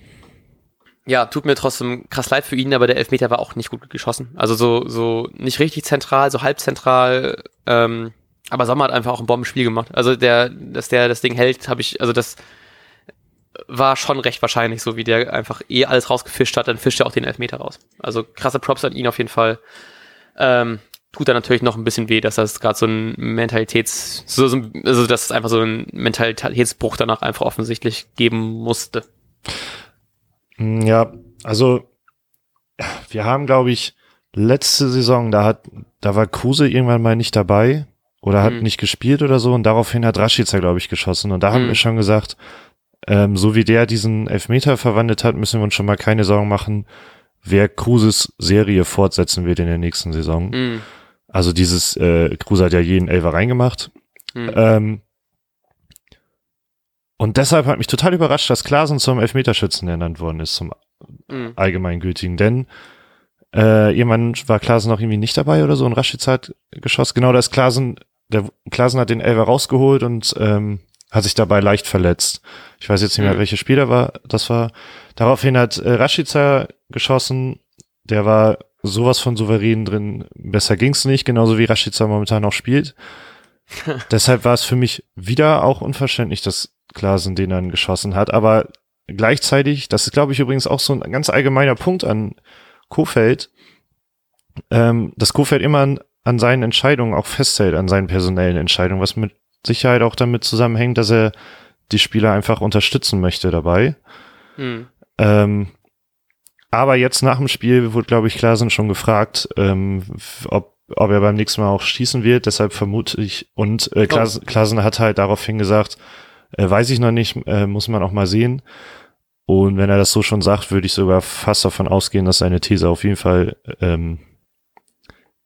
ja, tut mir trotzdem krass leid für ihn, aber der Elfmeter war auch nicht gut geschossen. Also so, so nicht richtig zentral, so halb zentral. Ähm, aber Sommer hat einfach auch ein Bombenspiel gemacht. Also der, dass der das Ding hält, habe ich, also das war schon recht wahrscheinlich, so wie der einfach eh alles rausgefischt hat, dann fischt er auch den Elfmeter raus. Also krasse Props an ihn auf jeden Fall. Ähm, tut dann natürlich noch ein bisschen weh, dass das gerade so ein Mentalitäts, so, so, also dass es einfach so ein Mentalitätsbruch danach einfach offensichtlich geben musste. Mm, Ja, also wir haben, glaube ich, letzte Saison, da hat, da war Kruse irgendwann mal nicht dabei oder hat Mhm. nicht gespielt oder so und daraufhin hat Rashica, glaube ich, geschossen. Und da haben Mhm. wir schon gesagt, ähm, so wie der diesen Elfmeter verwandelt hat, müssen wir uns schon mal keine Sorgen machen, wer Kruses Serie fortsetzen wird in der nächsten Saison. Mm, Also dieses, äh, Kruse hat ja jeden Elfer reingemacht. mm. Ähm, Und deshalb hat mich total überrascht, dass Klaasen zum Elfmeterschützen ernannt worden ist, zum Mhm. allgemeingültigen. Denn äh, jemand war Klaasen noch irgendwie nicht dabei oder so und Rashica hat geschossen. Genau, da ist Klaasen, der Klaasen hat den Elfer rausgeholt und ähm, hat sich dabei leicht verletzt. Ich weiß jetzt nicht mehr, Mhm. welcher Spieler war, das war. Daraufhin hat äh, Rashica geschossen. Der war sowas von souverän drin. Besser ging's nicht, genauso wie Rashica momentan auch spielt. Deshalb war es für mich wieder auch unverständlich, dass Klaasen den dann geschossen hat. Aber gleichzeitig, das ist glaube ich übrigens auch so ein ganz allgemeiner Punkt an Kofeld, ähm, dass Kofeld immer an, an seinen Entscheidungen auch festhält, an seinen personellen Entscheidungen, was mit Sicherheit auch damit zusammenhängt, dass er die Spieler einfach unterstützen möchte dabei. Mhm. Ähm, aber jetzt nach dem Spiel wurde, glaube ich, Klaasen schon gefragt, ähm, ob, ob er beim nächsten Mal auch schießen wird. Deshalb vermute ich, und äh, Klaasen, Klaasen hat halt daraufhin gesagt, äh, weiß ich noch nicht, äh, muss man auch mal sehen. Und wenn er das so schon sagt, würde ich sogar fast davon ausgehen, dass seine These auf jeden Fall ähm,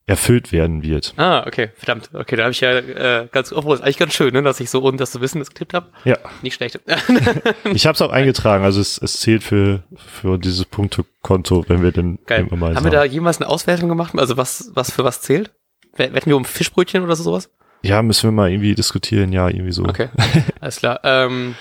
erfüllt werden wird. Ah, okay, verdammt. Okay, da habe ich ja äh, ganz, obwohl ist eigentlich ganz schön, ne, dass ich so ohne das zu wissen das getippt habe. Ja, Nicht schlecht. ich habe es auch eingetragen, also es, es zählt für, für dieses Punktekonto, wenn wir denn Geil. Haben wir da jemals eine Auswertung gemacht? Also was, was für was zählt? Wetten wir um Fischbrötchen oder so sowas? Ja, müssen wir mal irgendwie diskutieren, ja, irgendwie so. Okay, alles klar. Ähm,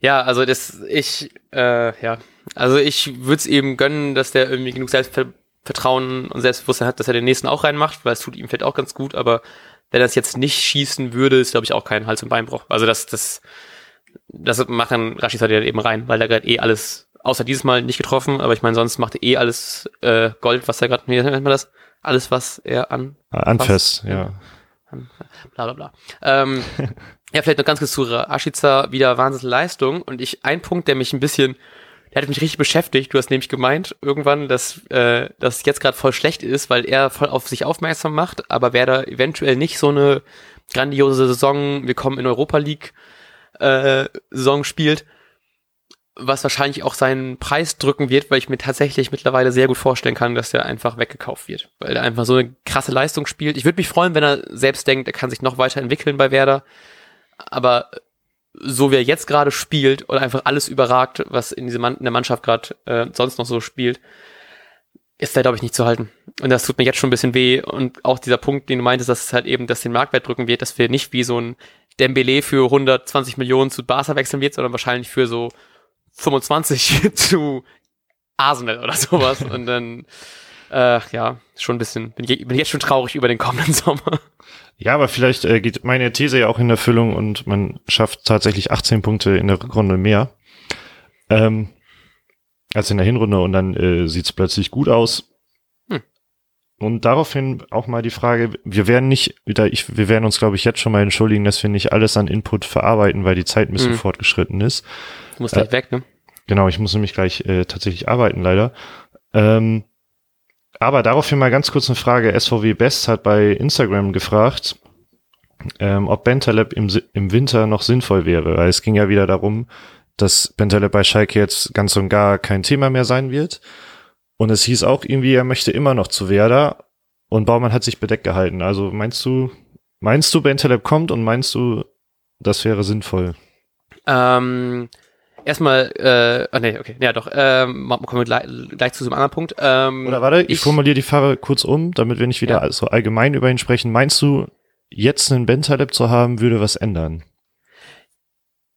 ja, also das, ich, äh, ja, also ich würde es eben gönnen, dass der irgendwie genug Selbstvertrauen und Selbstbewusstsein hat, dass er den nächsten auch reinmacht, weil es tut ihm vielleicht auch ganz gut, aber wenn er es jetzt nicht schießen würde, ist glaube ich auch kein Hals- und Beinbruch. Also das, das, das macht dann Rashid halt eben rein, weil er gerade eh alles, außer dieses Mal nicht getroffen, aber ich meine, sonst macht er eh alles äh, Gold, was er gerade, wie nennt man das? Alles, was er an Anfest, Was? ja. Bla bla bla. Ähm, ja, vielleicht noch ganz kurz zu Ashica, wieder Wahnsinnsleistung. Und ich, ein Punkt, der mich ein bisschen, der hat mich richtig beschäftigt. Du hast nämlich gemeint, irgendwann, dass äh, das jetzt gerade voll schlecht ist, weil er voll auf sich aufmerksam macht, aber wer da eventuell nicht so eine grandiose Saison, wir kommen in Europa League äh, Saison spielt, was wahrscheinlich auch seinen Preis drücken wird, weil ich mir tatsächlich mittlerweile sehr gut vorstellen kann, dass der einfach weggekauft wird, weil er einfach so eine krasse Leistung spielt. Ich würde mich freuen, wenn er selbst denkt, er kann sich noch weiterentwickeln bei Werder, aber so wie er jetzt gerade spielt und einfach alles überragt, was in, diese Mann in der Mannschaft gerade äh, sonst noch so spielt, ist der, glaube ich, nicht zu halten. Und das tut mir jetzt schon ein bisschen weh. Und auch dieser Punkt, den du meintest, dass es halt eben, dass den Marktwert drücken wird, dass wir nicht wie so ein Dembele für 120 Millionen zu Barca wechseln wird, sondern wahrscheinlich für so 25 zu Arsenal oder sowas. Und dann, äh, ja, schon ein bisschen, bin ich, bin jetzt schon traurig über den kommenden Sommer. Ja, aber vielleicht äh, geht meine These ja auch in Erfüllung und man schafft tatsächlich 18 Punkte in der Rückrunde mehr ähm, als in der Hinrunde und dann äh, sieht es plötzlich gut aus. Und daraufhin auch mal die Frage, wir werden nicht, wieder, ich, wir werden uns, glaube ich, jetzt schon mal entschuldigen, dass wir nicht alles an Input verarbeiten, weil die Zeit ein bisschen Hm. fortgeschritten ist. Du musst gleich weg, ne? Genau, ich muss nämlich gleich äh, tatsächlich arbeiten, leider. Ähm, aber daraufhin mal ganz kurz eine Frage. SVW Best hat bei Instagram gefragt, ähm, ob Bentaleb im, im Winter noch sinnvoll wäre. Weil es ging ja wieder darum, dass Bentaleb bei Schalke jetzt ganz und gar kein Thema mehr sein wird. Und es hieß auch irgendwie, er möchte immer noch zu Werder. Und Baumann hat sich bedeckt gehalten. Also meinst du, meinst du, Bentaleb kommt und meinst du, das wäre sinnvoll? Ähm, erstmal, äh, ah, nee, okay, ja doch, ähm, kommen wir gleich, gleich zu so einem anderen Punkt. Ähm, Oder warte, ich, ich- formuliere die Frage kurz um, damit wir nicht wieder Ja. so allgemein über ihn sprechen. Meinst du, jetzt einen Bentaleb zu haben, würde was ändern?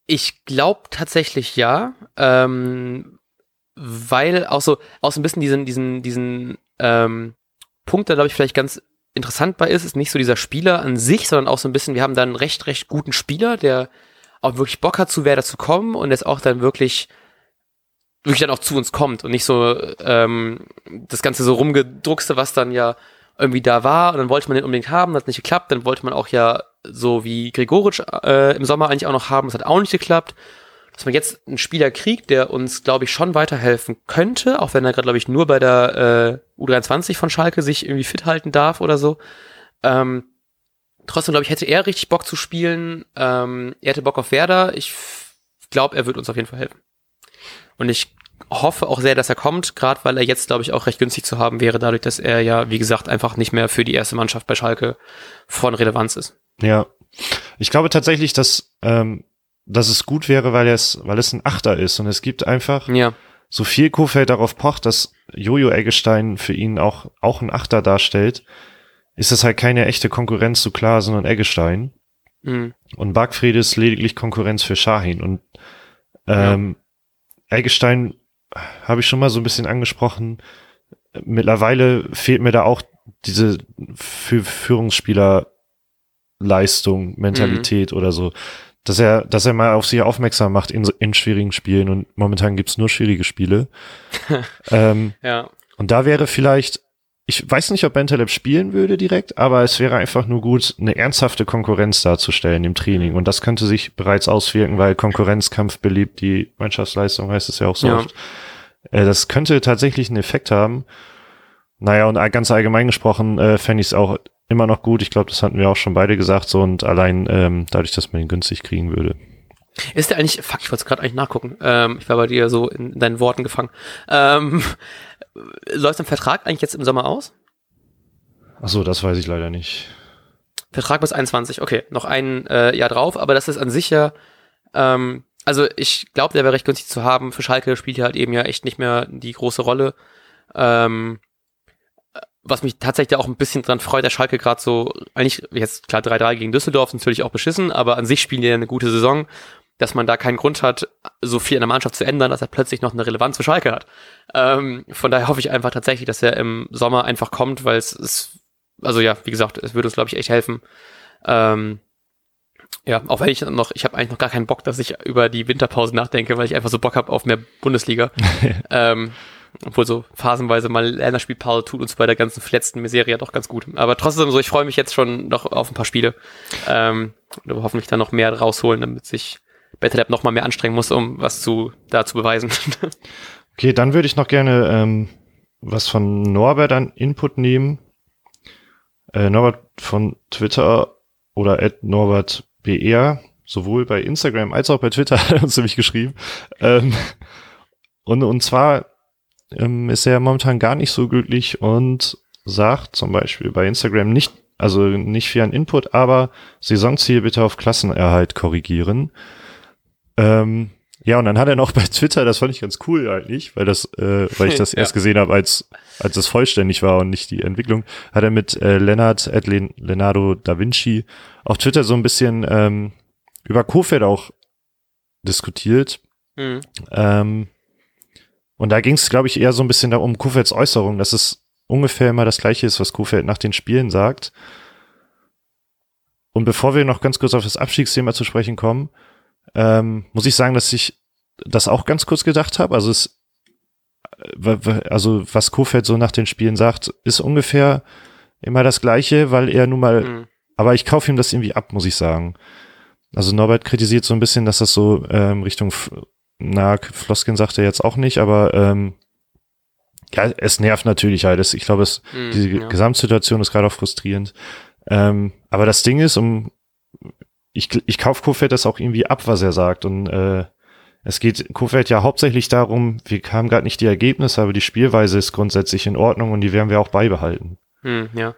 Ich glaube tatsächlich ja, ähm, weil auch so, auch so ein bisschen diesen, diesen, diesen ähm, Punkt, der glaube ich vielleicht ganz interessant bei ist, ist nicht so dieser Spieler an sich, sondern auch so ein bisschen, wir haben da einen recht, recht guten Spieler, der auch wirklich Bock hat, zu Werder zu kommen und jetzt auch dann wirklich wirklich dann auch zu uns kommt und nicht so ähm, das Ganze so rumgedruckste, was dann ja irgendwie da war und dann wollte man den unbedingt haben, das hat nicht geklappt, dann wollte man auch ja so wie Gregoritsch äh, im Sommer eigentlich auch noch haben, das hat auch nicht geklappt. Dass man jetzt einen Spieler kriegt, der uns, glaube ich, schon weiterhelfen könnte, auch wenn er gerade, glaube ich, nur bei der äh, U23 von Schalke sich irgendwie fit halten darf oder so. Ähm, trotzdem, glaube ich, hätte er richtig Bock zu spielen. Ähm, er hätte Bock auf Werder. Ich glaube, er wird uns auf jeden Fall helfen. Und ich hoffe auch sehr, dass er kommt, gerade weil er jetzt, glaube ich, auch recht günstig zu haben wäre, dadurch, dass er ja, wie gesagt, einfach nicht mehr für die erste Mannschaft bei Schalke von Relevanz ist. Ja. Ich glaube tatsächlich, dass ähm, dass es gut wäre, weil es, weil es ein Achter ist und es gibt einfach Ja. so viel Kofeld darauf pocht, dass Jojo Eggestein für ihn auch, auch ein Achter darstellt, ist das halt keine echte Konkurrenz zu Klaasen und Eggestein. Mhm. Und Bargfried ist lediglich Konkurrenz für Shahin. Und ähm, Eggestein habe ich schon mal so ein bisschen angesprochen. Mittlerweile fehlt mir da auch diese für Führungsspieler Leistung, Mentalität oder so. Dass er, dass er mal auf sich aufmerksam macht in, in schwierigen Spielen und momentan gibt's nur schwierige Spiele. ähm, Ja. und da wäre vielleicht, ich weiß nicht, ob Bentaleb spielen würde direkt, aber es wäre einfach nur gut, eine ernsthafte Konkurrenz darzustellen im Training. Und das könnte sich bereits auswirken, weil Konkurrenzkampf beliebt die Mannschaftsleistung, heißt es ja auch so Ja. oft. Äh, das könnte tatsächlich einen Effekt haben. Naja, und ganz allgemein gesprochen äh, fände ich es auch immer noch gut. Ich glaube, das hatten wir auch schon beide gesagt. So und allein ähm, dadurch, dass man ihn günstig kriegen würde. Ist der eigentlich, fuck, ich wollte es gerade eigentlich nachgucken. Ähm, ich war bei dir so in deinen Worten gefangen. Ähm, läuft dein Vertrag eigentlich jetzt im Sommer aus? Ach so, das weiß ich leider nicht. Vertrag bis 21, okay, noch ein äh, Jahr drauf, aber das ist an sich ja, ähm, also ich glaube, der wäre recht günstig zu haben. Für Schalke spielt ja halt eben ja echt nicht mehr die große Rolle. Ähm, was mich tatsächlich auch ein bisschen dran freut, der Schalke gerade so, eigentlich jetzt klar 3-3 gegen Düsseldorf natürlich auch beschissen, aber an sich spielen die ja eine gute Saison, dass man da keinen Grund hat, so viel in der Mannschaft zu ändern, dass er plötzlich noch eine Relevanz für Schalke hat. Ähm, von daher hoffe ich einfach tatsächlich, dass er im Sommer einfach kommt, weil es ist, also ja, wie gesagt, es würde uns, glaube ich, echt helfen. Ähm, ja, auch wenn ich noch, ich habe eigentlich noch gar keinen Bock, dass ich über die Winterpause nachdenke, weil ich einfach so Bock habe auf mehr Bundesliga. ähm, obwohl so phasenweise mal Länderspielpause tut uns bei der ganzen verletzten Miserie doch ganz gut. Aber trotzdem so, ich freue mich jetzt schon noch auf ein paar Spiele. Ähm, und hoffentlich dann noch mehr rausholen, damit sich Bettelab noch mal mehr anstrengen muss, um was zu da zu beweisen. Okay, dann würde ich noch gerne ähm, was von Norbert an Input nehmen. Äh, Norbert von Twitter oder at Norbert BR, sowohl bei Instagram als auch bei Twitter hat er uns nämlich geschrieben. Ähm, und, und zwar ähm, ist er momentan gar nicht so glücklich und sagt zum Beispiel bei Instagram nicht, also nicht für einen Input, aber Saisonziel bitte auf Klassenerhalt korrigieren. Ähm, ja, und dann hat er noch bei Twitter, das fand ich ganz cool eigentlich, weil das, äh, weil ich das Ja. erst gesehen habe, als als es vollständig war und nicht die Entwicklung, hat er mit äh, Lennart at Len Leonardo da Vinci auf Twitter so ein bisschen ähm, über Kofeld auch diskutiert. mhm. Ähm, und da ging es, glaube ich, eher so ein bisschen darum, Kofelds Äußerung, dass es ungefähr immer das Gleiche ist, was Kofeld nach den Spielen sagt. Und bevor wir noch ganz kurz auf das Abstiegsthema zu sprechen kommen, ähm, muss ich sagen, dass ich das auch ganz kurz gedacht habe. Also es, äh, also was Kofeld so nach den Spielen sagt, ist ungefähr immer das Gleiche, weil er nun mal Mhm. aber ich kaufe ihm das irgendwie ab, muss ich sagen. Also Norbert kritisiert so ein bisschen, dass das so ähm, Richtung, na, Floskin sagt er jetzt auch nicht, aber ähm, ja, es nervt natürlich halt. Es, ich glaube, es, Mhm, diese ja. Gesamtsituation ist gerade auch frustrierend. Ähm, aber das Ding ist, um ich, ich kaufe Kofeld das auch irgendwie ab, was er sagt. Und äh, es geht Kofeld ja hauptsächlich darum, wir haben gerade nicht die Ergebnisse, aber die Spielweise ist grundsätzlich in Ordnung und die werden wir auch beibehalten. Hm, ja.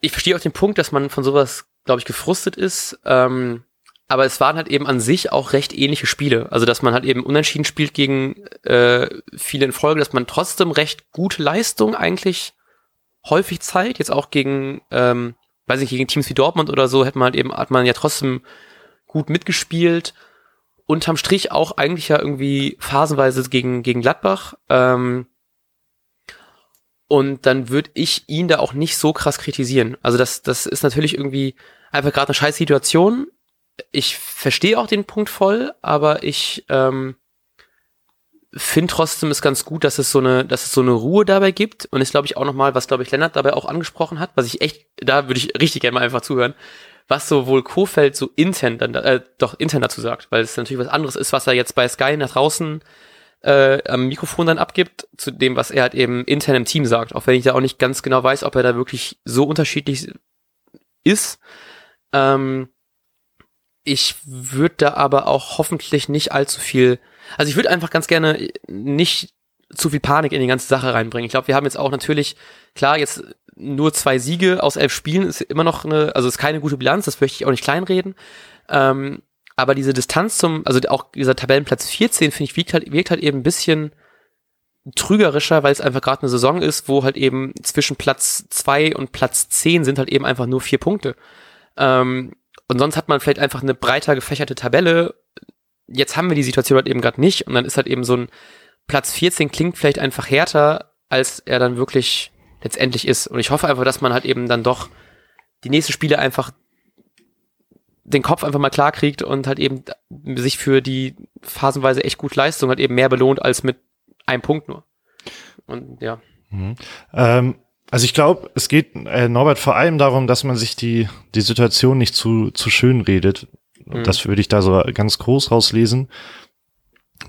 Ich verstehe auch den Punkt, dass man von sowas, glaube ich, gefrustet ist. Ähm, aber es waren halt eben an sich auch recht ähnliche Spiele. Also, dass man halt eben unentschieden spielt gegen äh, viele in Folge, dass man trotzdem recht gute Leistung eigentlich häufig zeigt. Jetzt auch gegen, ähm, weiß nicht, gegen Teams wie Dortmund oder so, hätte man halt eben, hat man ja trotzdem gut mitgespielt. Unterm Strich auch eigentlich ja irgendwie phasenweise gegen, gegen Gladbach. Ähm, und dann würde ich ihn da auch nicht so krass kritisieren. Also das, das ist natürlich irgendwie einfach gerade eine scheiß Situation. Ich verstehe auch den Punkt voll, aber ich ähm, finde trotzdem ist ganz gut, dass es so eine, dass es so eine Ruhe dabei gibt. Und ist, glaube ich, auch nochmal, was, glaube ich, Lennart dabei auch angesprochen hat, was ich echt, da würde ich richtig gerne mal einfach zuhören, was sowohl Kofeld so intern dann, äh, doch intern dazu sagt, weil es natürlich was anderes ist, was er jetzt bei Sky nach draußen äh, am Mikrofon dann abgibt, zu dem, was er halt eben intern im Team sagt. Auch wenn ich da auch nicht ganz genau weiß, ob er da wirklich so unterschiedlich ist. Ähm, ich würde da aber auch hoffentlich nicht allzu viel, also ich würde einfach ganz gerne nicht zu viel Panik in die ganze Sache reinbringen. Ich glaube, wir haben jetzt auch natürlich, klar, jetzt nur zwei Siege aus elf Spielen ist immer noch eine, also ist keine gute Bilanz, das möchte ich auch nicht kleinreden. Ähm, aber diese Distanz zum, also auch dieser Tabellenplatz 14, finde ich, wirkt halt, wirkt halt eben ein bisschen trügerischer, weil es einfach gerade eine Saison ist, wo halt eben zwischen Platz zwei und Platz zehn sind halt eben einfach nur vier Punkte. Ähm, und sonst hat man vielleicht einfach eine breiter gefächerte Tabelle. Jetzt haben wir die Situation halt eben gerade nicht und dann ist halt eben so ein Platz 14 klingt vielleicht einfach härter, als er dann wirklich letztendlich ist. Und ich hoffe einfach, dass man halt eben dann doch die nächsten Spiele einfach den Kopf einfach mal klar kriegt und halt eben sich für die phasenweise echt gut Leistung halt eben mehr belohnt als mit einem Punkt nur. Und ja. Mhm. Ähm, also ich glaube, es geht äh, Norbert vor allem darum, dass man sich die die Situation nicht zu zu schön redet. Mhm. Das würde ich da so ganz groß rauslesen.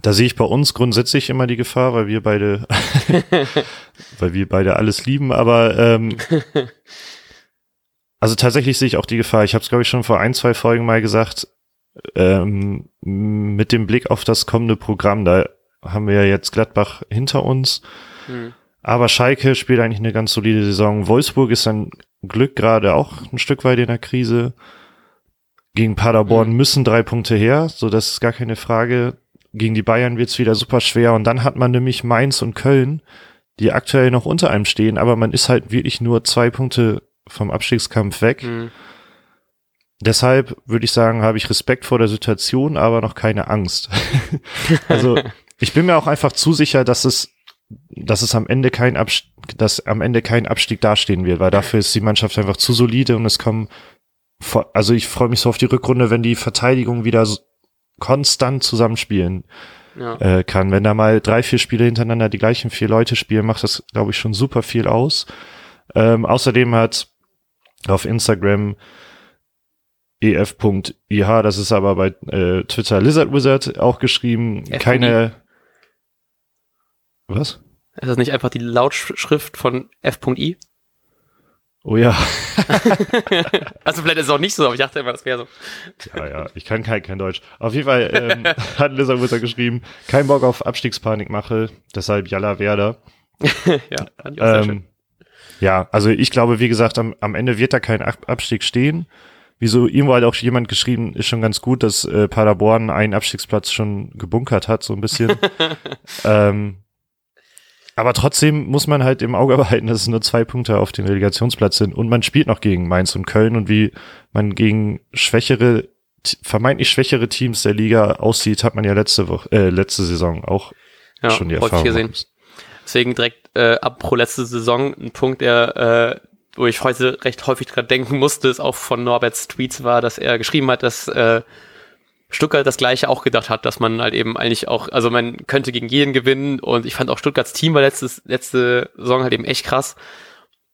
Da sehe ich bei uns grundsätzlich immer die Gefahr, weil wir beide, weil wir beide alles lieben, aber ähm, also tatsächlich sehe ich auch die Gefahr. Ich habe es, glaube ich, schon vor ein, zwei Folgen mal gesagt, ähm, mit dem Blick auf das kommende Programm, da haben wir ja jetzt Gladbach hinter uns. Mhm. Aber Schalke spielt eigentlich eine ganz solide Saison. Wolfsburg ist ein Glück gerade auch ein Stück weit in der Krise. Gegen Paderborn mhm. müssen drei Punkte her, so das ist gar keine Frage. Gegen die Bayern wird's wieder super schwer. Und dann hat man nämlich Mainz und Köln, die aktuell noch unter einem stehen, aber man ist halt wirklich nur zwei Punkte vom Abstiegskampf weg. Mhm. Deshalb würde ich sagen, habe ich Respekt vor der Situation, aber noch keine Angst. also ich bin mir auch einfach zu sicher, dass es, dass es am Ende kein Abstieg, dass am Ende kein Abstieg dastehen wird, weil dafür ist die Mannschaft einfach zu solide und es kommen, also ich freue mich so auf die Rückrunde, wenn die Verteidigung wieder konstant zusammenspielen ja. äh, kann. Wenn da mal drei, vier Spiele hintereinander die gleichen vier Leute spielen, macht das, glaube ich, schon super viel aus. Ähm, außerdem hat auf Instagram ef.ih, das ist aber bei äh, Twitter Lizard Wizard auch geschrieben, F keine. Was? Ist das nicht einfach die Lautschrift von f.i? Oh ja. also vielleicht ist es auch nicht so, aber ich dachte immer, das wäre so. Ja, ja, ich kann kein, kein Deutsch. Auf jeden Fall ähm, hat Lizard Wizard geschrieben, kein Bock auf Abstiegspanik mache, deshalb Jalla Werder. ja, fand ich auch sehr ähm, schön. Ja, also ich glaube, wie gesagt, am, am Ende wird da kein Abstieg stehen. Wieso irgendwo halt auch jemand geschrieben, ist schon ganz gut, dass äh, Paderborn einen Abstiegsplatz schon gebunkert hat, so ein bisschen. ähm, aber trotzdem muss man halt im Auge behalten, dass es nur zwei Punkte auf den Relegationsplatz sind und man spielt noch gegen Mainz und Köln und wie man gegen schwächere, vermeintlich schwächere Teams der Liga aussieht, hat man ja letzte Woche, äh, letzte Saison auch ja, schon die Erfahrung. Gesehen. Deswegen direkt äh, ab pro letzte Saison ein Punkt, der, äh, wo ich heute recht häufig dran denken musste, ist auch von Norberts Tweets war, dass er geschrieben hat, dass äh, Stuttgart das gleiche auch gedacht hat, dass man halt eben eigentlich auch, also man könnte gegen jeden gewinnen und ich fand auch Stuttgarts Team war letztes, letzte Saison halt eben echt krass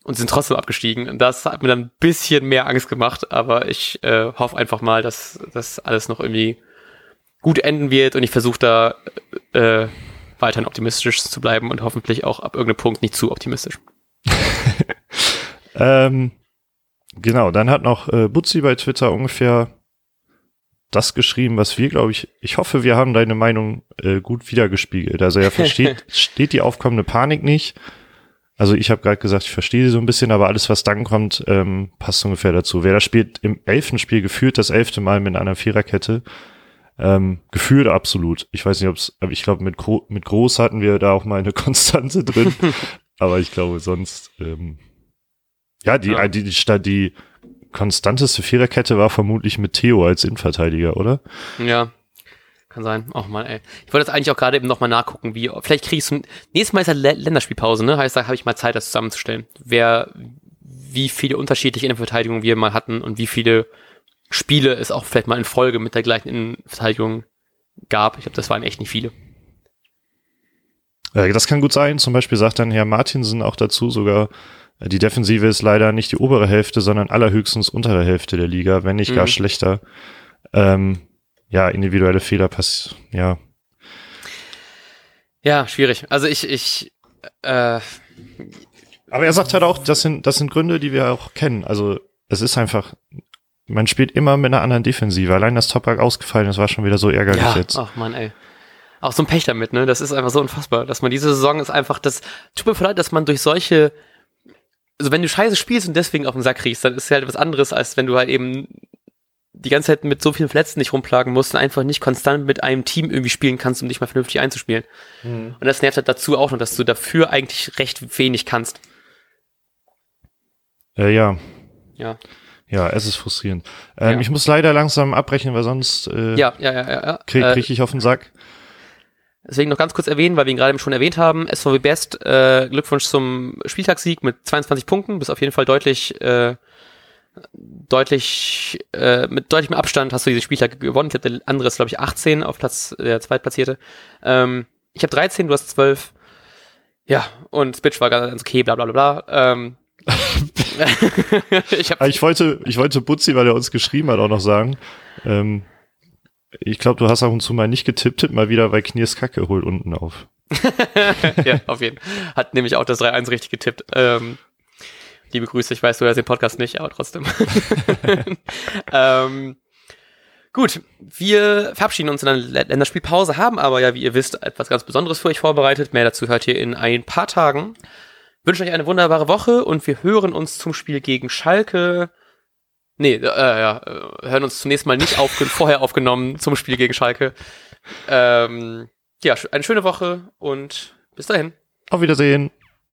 und sind trotzdem abgestiegen. Und das hat mir dann ein bisschen mehr Angst gemacht, aber ich äh, hoffe einfach mal, dass das alles noch irgendwie gut enden wird und ich versuche da äh, weiterhin optimistisch zu bleiben und hoffentlich auch ab irgendeinem Punkt nicht zu optimistisch. ähm, genau, dann hat noch äh, Butzi bei Twitter ungefähr das geschrieben, was wir, glaube ich, ich hoffe, wir haben deine Meinung äh, gut wiedergespiegelt. Also er versteht, steht die aufkommende Panik nicht. Also ich habe gerade gesagt, ich verstehe sie so ein bisschen, aber alles, was dann kommt, ähm, passt ungefähr dazu. Wer da spielt im elften Spiel gefühlt das elfte Mal mit einer Viererkette, ähm, gefühlt absolut. Ich weiß nicht, ob es, aber ich glaube, mit, Gro mit Groß hatten wir da auch mal eine Konstante drin. aber ich glaube, sonst, ähm, ja, die, ja. die, die, die konstanteste Viererkette war vermutlich mit Theo als Innenverteidiger, oder? Ja, kann sein. Ach man, ey. Ich wollte jetzt eigentlich auch gerade eben nochmal nachgucken, wie, vielleicht kriege ich so, nächstes Mal ist ja Länderspielpause, ne? Heißt, da habe ich mal Zeit, das zusammenzustellen. Wer, wie viele unterschiedliche Innenverteidigungen wir mal hatten und wie viele Spiele es auch vielleicht mal in Folge mit der gleichen Innenverteidigung gab. Ich glaube, das waren echt nicht viele. Ja, das kann gut sein. Zum Beispiel sagt dann Herr Martinsen auch dazu sogar, äh, die Defensive ist leider nicht die obere Hälfte, sondern allerhöchstens untere Hälfte der Liga, wenn nicht mhm. gar schlechter. Ähm, ja, individuelle Fehler pass, ja. Ja, schwierig. Also ich, ich, äh, aber er sagt halt auch, das sind, das sind Gründe, die wir auch kennen. Also es ist einfach man spielt immer mit einer anderen Defensive. Allein das Toprak ausgefallen ist, war schon wieder so ärgerlich ja, jetzt. Ach man, ey. Auch so ein Pech damit, ne? Das ist einfach so unfassbar, dass man diese Saison ist einfach das, tut mir leid, dass man durch solche also wenn du scheiße spielst und deswegen auf den Sack kriegst, dann ist es halt was anderes, als wenn du halt eben die ganze Zeit mit so vielen Verletzten nicht rumplagen musst und einfach nicht konstant mit einem Team irgendwie spielen kannst, um dich mal vernünftig einzuspielen. Mhm. Und das nervt halt dazu auch noch, dass du dafür eigentlich recht wenig kannst. Äh, ja. Ja. Ja, es ist frustrierend. Ähm, ja. Ich muss leider langsam abbrechen, weil sonst äh, ja, ja, ja, ja, krieg, krieg ich auf den Sack. Deswegen noch ganz kurz erwähnen, weil wir ihn gerade schon erwähnt haben. SVW Best, äh, Glückwunsch zum Spieltagssieg mit 22 Punkten. Bist auf jeden Fall deutlich, äh, deutlich, äh, mit deutlichem Abstand hast du diese Spieltag gewonnen. Ich habe der andere ist, glaube ich, 18 auf Platz der Zweitplatzierte. Ähm, ich habe 13, du hast 12. Ja, und Spitch war ganz okay, bla bla bla bla. Ähm, ich, ich, wollte, ich wollte Butzi, weil er uns geschrieben hat, auch noch sagen. Ähm, ich glaube, du hast ab und zu mal nicht getippt, mal wieder, weil Kniers Kacke holt unten auf. ja, auf jeden Fall. Hat nämlich auch das 3-1 richtig getippt. Ähm, liebe Grüße, ich weiß, du hörst den Podcast nicht, aber trotzdem. ähm, gut, wir verabschieden uns in einer Länderspielpause, haben aber ja, wie ihr wisst, etwas ganz Besonderes für euch vorbereitet. Mehr dazu hört ihr in ein paar Tagen. Wünsche euch eine wunderbare Woche und wir hören uns zum Spiel gegen Schalke. Nee, äh, ja, äh, hören uns zunächst mal nicht auf, vorher aufgenommen zum Spiel gegen Schalke. Ähm, ja, eine schöne Woche und bis dahin. Auf Wiedersehen.